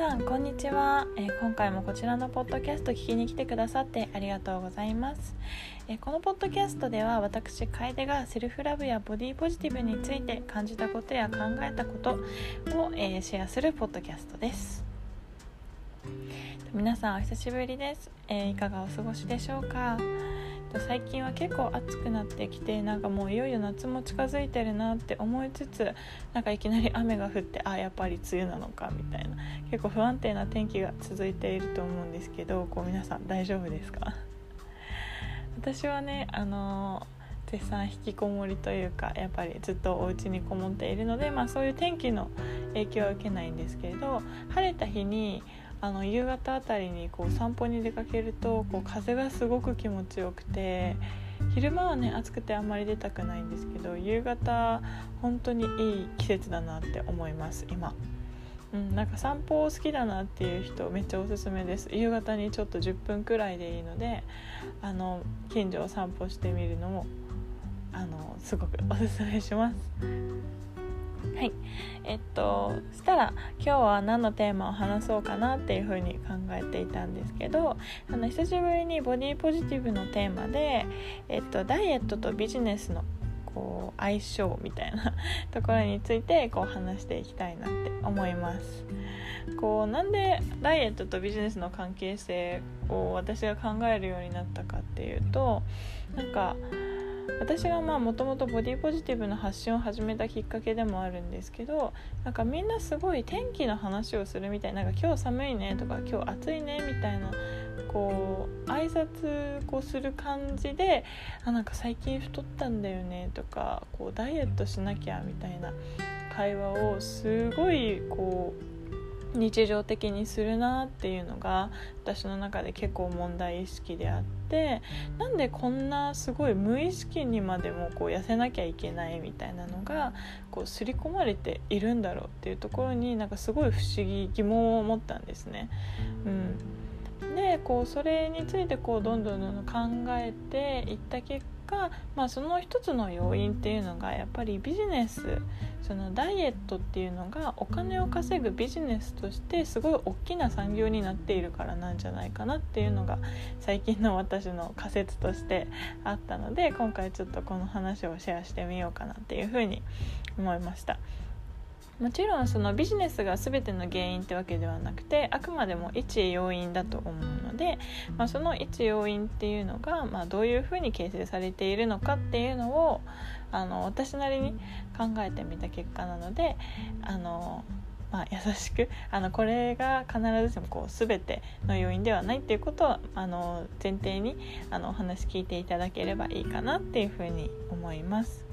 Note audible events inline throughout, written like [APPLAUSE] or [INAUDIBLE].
さんこんにちは、えー、今回もこちらのポッドキャスト聞きに来てくださってありがとうございます、えー、このポッドキャストでは私楓がセルフラブやボディポジティブについて感じたことや考えたことを、えー、シェアするポッドキャストです。皆さんお久しぶりです、えいかがお過ごしでしょうか？最近は結構暑くなってきてなんかもういよいよ夏も近づいてるなって思いつつなんかいきなり雨が降ってあやっぱり梅雨なのかみたいな結構不安定な天気が続いていると思うんですけどこう皆さん大丈夫ですか？[LAUGHS] 私はねあの絶賛引きこもりというかやっぱりずっとお家にこもっているので、まあ、そういう天気の影響は受けないんですけれど晴れた日にあの夕方あたりにこう散歩に出かけるとこう風がすごく気持ちよくて昼間はね暑くてあんまり出たくないんですけど夕方本当にいい季節だなって思います今。うん、なんか散歩好きだなっていう人めっちゃおすすめです。夕方にちょっと10分くらいでいいのであの近所を散歩してみるのもあのすごくおすすめしますはいえっとしたら今日は何のテーマを話そうかなっていうふうに考えていたんですけどあの久しぶりにボディポジティブのテーマで、えっと、ダイエットとビジネスのこう相性みたいな [LAUGHS] ところについてこう話していきたいなって思います。こうなんでダイエットとビジネスの関係性を私が考えるようになったかっていうとなんか私がまあもともとボディポジティブの発信を始めたきっかけでもあるんですけどなんかみんなすごい天気の話をするみたいなんか今日寒いねとか今日暑いねみたいなこう挨拶こうする感じであなんか最近太ったんだよねとかこうダイエットしなきゃみたいな会話をすごいこう日常的にするなっていうのが私の中で結構問題意識であってなんでこんなすごい無意識にまでもこう痩せなきゃいけないみたいなのがこう刷り込まれているんだろうっていうところになんかすごい不思議疑問を持ったんですね。うん、でこうそれについてこうどんどんどんどん考えていった結果、まあ、その一つの要因っていうのがやっぱりビジネスそのダイエットっていうのがお金を稼ぐビジネスとしてすごい大きな産業になっているからなんじゃないかなっていうのが最近の私の仮説としてあったので今回ちょっとこの話をシェアしてみようかなっていうふうに思いました。もちろんそのビジネスが全ての原因ってわけではなくてあくまでも一要因だと思うので、まあ、その一要因っていうのが、まあ、どういうふうに形成されているのかっていうのをあの私なりに考えてみた結果なのであの、まあ、優しくあのこれが必ずしもこう全ての要因ではないっていうことをあの前提にあのお話聞いていただければいいかなっていうふうに思います。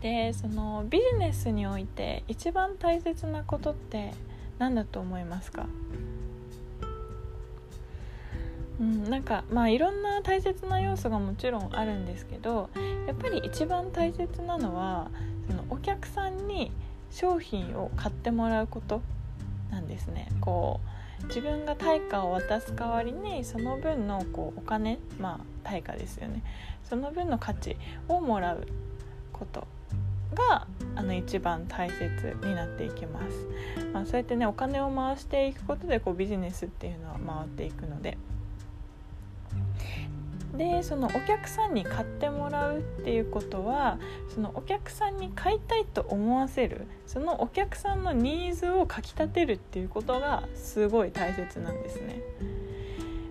でそのビジネスにおいて一番大切なことって何だと思いますか？うん、なんかまあいろんな大切な要素がもちろんあるんですけどやっぱり一番大切なのはそのお客さんに商品を買ってもらうことなんですね。こう自分が対価を渡す代わりにその分のこうお金まあ対価ですよね。その分の価値をもらうこと。があの一番大切になっていきます、まあ、そうやってねお金を回していくことでこうビジネスっていうのは回っていくのででそのお客さんに買ってもらうっていうことはそのお客さんに買いたいと思わせるそのお客さんのニーズをかきたてるっていうことがすごい大切なんですね。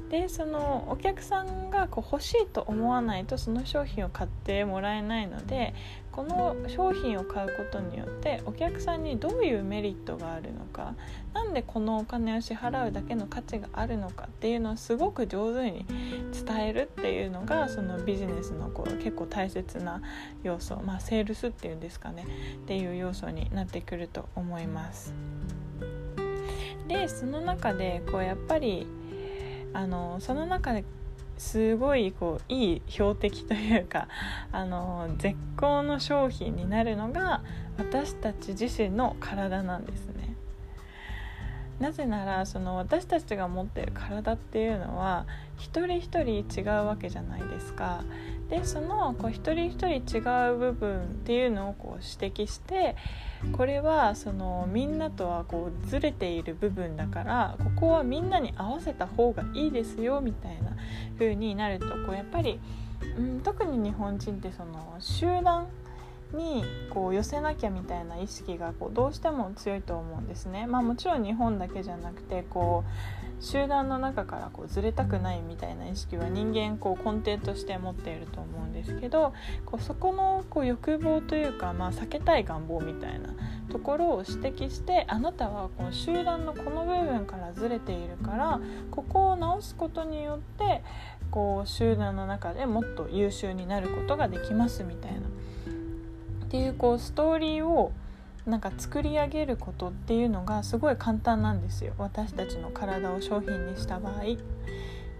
でそのお客さんがこう欲しいと思わないとその商品を買ってもらえないのでこの商品を買うことによってお客さんにどういうメリットがあるのか何でこのお金を支払うだけの価値があるのかっていうのをすごく上手に伝えるっていうのがそのビジネスのこう結構大切な要素まあセールスっていうんですかねっていう要素になってくると思います。でその中でこうやっぱりあのその中ですごいこういい標的というか [LAUGHS] あの絶好の商品になるのが私たち自身の体なんですね。なぜならその私たちが持ってる体っていうのは一人一人違うわけじゃないですか。でそのこう一人一人違う部分っていうのをこう指摘してこれはそのみんなとはこうずれている部分だからここはみんなに合わせた方がいいですよみたいな風になるとこうやっぱり、うん、特に日本人ってその集団にこう寄せなきゃみたいな意識がこうどうしても強いと思うんですね。まあ、もちろん日本だけじゃなくてこう集団の中からこうずれたくないみたいな意識は人間こう根底として持っていると思うんですけどこうそこのこう欲望というか、まあ、避けたい願望みたいなところを指摘してあなたはこの集団のこの部分からずれているからここを直すことによってこう集団の中でもっと優秀になることができますみたいな。っていうこうストーリーをなんか作り上げることっていうのがすごい簡単なんですよ私たちの体を商品にした場合。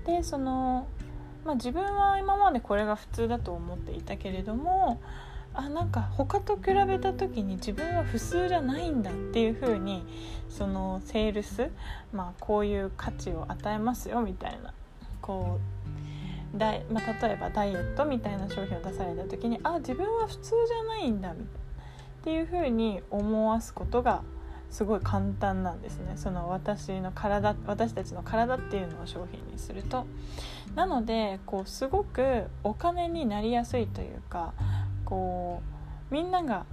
でその、まあ、自分は今までこれが普通だと思っていたけれどもあなんか他と比べた時に自分は普通じゃないんだっていう風にそのセールス、まあ、こういう価値を与えますよみたいなこうだい、まあ、例えばダイエットみたいな商品を出された時にあ自分は普通じゃないんだみたいなっていうふうに思わすことがすごい簡単なんですね。その私の体私たちの体っていうのを商品にすると。なのでこうすごくお金になりやすいというかこうみんなが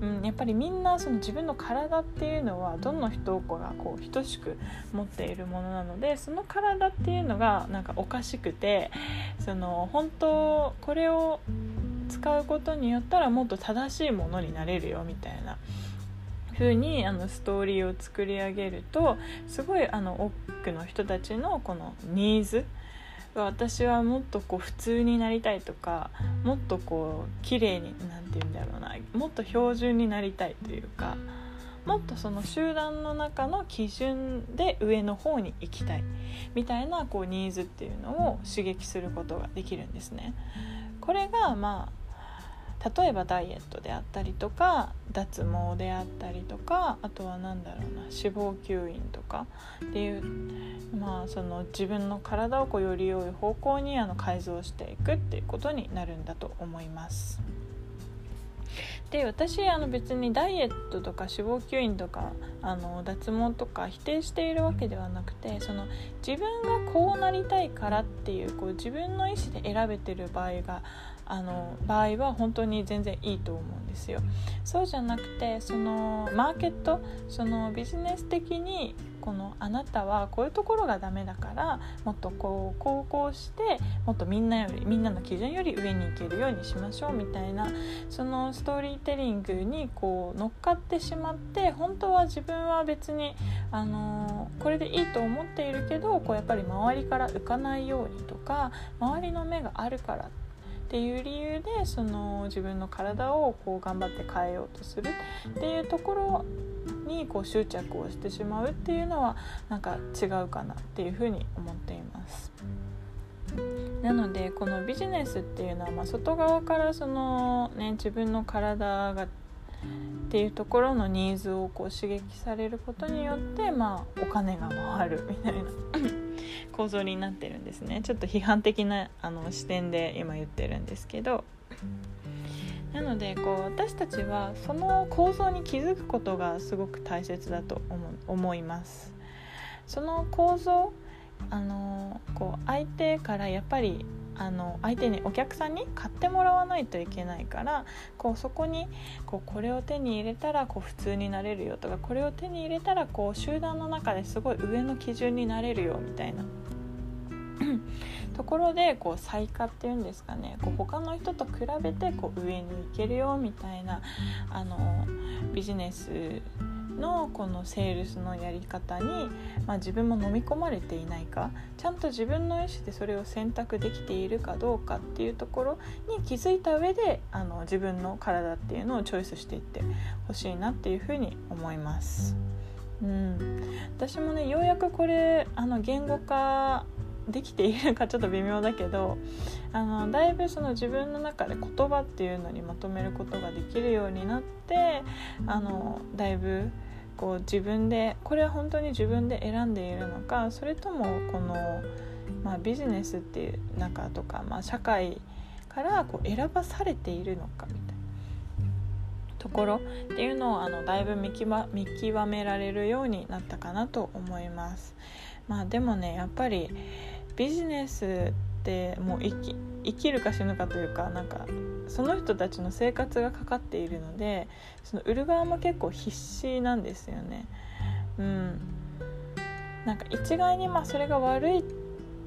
うん、やっぱりみんなその自分の体っていうのはどの人がこう等しく持っているものなのでその体っていうのがなんかおかしくてその本当これを使うことによったらもっと正しいものになれるよみたいな。風にあのストーリーを作り上げるとすごいあの多くの人たちのこのニーズ私はもっとこう普通になりたいとかもっとこう綺麗に何て言うんだろうなもっと標準になりたいというかもっとその集団の中の基準で上の方に行きたいみたいなこうニーズっていうのを刺激することができるんですね。これがまあ例えばダイエットであったりとか脱毛であったりとかあとは何だろうな脂肪吸引とかっていうまあその自分の体をこうより良い方向にあの改造していくっていうことになるんだと思います。で私あの別にダイエットとか脂肪吸引とかあの脱毛とか否定しているわけではなくてその自分がこうなりたいからっていうこう自分の意思で選べてる場合があの場合は本当に全然いいと思うんですよ。そうじゃなくてそのマーケットそのビジネス的にこのあなたはこういうところがダメだからもっとこうこうしてもっとみんなよりみんなの基準より上に行けるようにしましょうみたいなそのストーリーテリングにこう乗っかってしまって本当は自分は別にあのこれでいいと思っているけどこうやっぱり周りから浮かないようにとか周りの目があるからってっていう理由でその自分の体をこう頑張って変えようとするっていうところにこう執着をしてしまうっていうのはなんか違うかなっていうふうに思っています。なのでこのビジネスっていうのはま外側からその、ね、自分の体がっていうところのニーズをこう刺激されることによってまあお金が回るみたいな構造になってるんですね。ちょっと批判的なあの視点で今言ってるんですけど。なのでこう私たちはその構造に気づくことがすごく大切だと思います。その構造あのこう相手からやっぱりあの相手にお客さんに買ってもらわないといけないからこうそこにこうこれを手に入れたらこう普通になれるよとかこれを手に入れたらこう集団の中ですごい上の基準になれるよみたいな。[CLEARS THROAT] ところでこう最下っていうんですかね。こう他の人と比べてこう上に行けるよみたいなあのビジネスのこのセールスのやり方に、まあ、自分も飲み込まれていないかちゃんと自分の意思でそれを選択できているかどうかっていうところに気づいた上であの自分の体っていうのをチョイスしていってほしいなっていうふうに思います。うん、私もねようやくこれあの言語化できているかちょっと微妙だけどあのだいぶその自分の中で言葉っていうのにまとめることができるようになってあのだいぶこう自分でこれは本当に自分で選んでいるのかそれともこの、まあ、ビジネスっていう中とか、まあ、社会からこう選ばされているのかみたいなところっていうのをあのだいぶ見極見極められるようになったかなと思います。まあ、でもねやっぱりビジネスってもう生き生きるか死ぬかというかなんかその人たちの生活がかかっているのでその売る側も結構必死なんですよね。うん、なんか一概にまあそれが悪い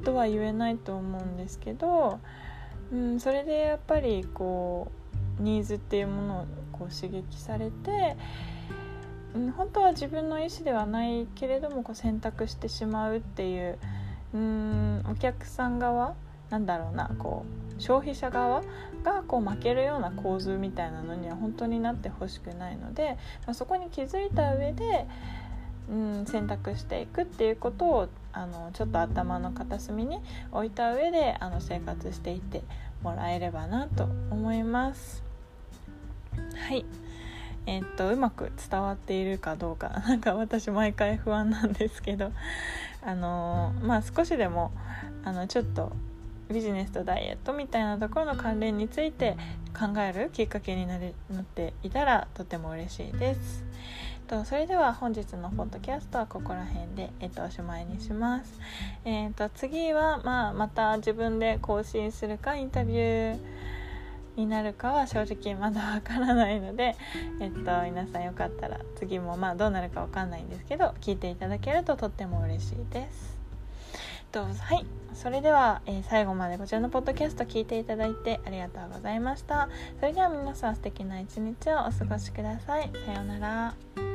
とは言えないと思うんですけど、うん、それでやっぱりこうニーズっていうものをこう刺激されて、うん、本当は自分の意思ではないけれどもこう選択してしまうっていううんお客さん側なんだろうなこう消費者側がこう負けるような構図みたいなのには本当になってほしくないので、まあ、そこに気づいた上で、うん、選択していくっていうことをあのちょっと頭の片隅に置いた上であの生活していってもらえればなと思います。はいえー、っとうまく伝わっているかどうか [LAUGHS] なんか私毎回不安なんですけどあのー、まあ少しでもあのちょっとビジネスとダイエットみたいなところの関連について考えるきっかけになりなっていたらとても嬉しいです。とそれでは本日のポッドキャストはここら辺で、えっと、おしまいにします。えっと、次は、まあ、また自分で更新するかインタビューになるかは正直まだわからないので、えっと、皆さんよかったら次もまあどうなるかわかんないんですけど聞いていただけるととっても嬉しいです。とはい。それでは、えー、最後までこちらのポッドキャスト聞いていただいてありがとうございました。それでは皆さん素敵な一日をお過ごしください。さようなら。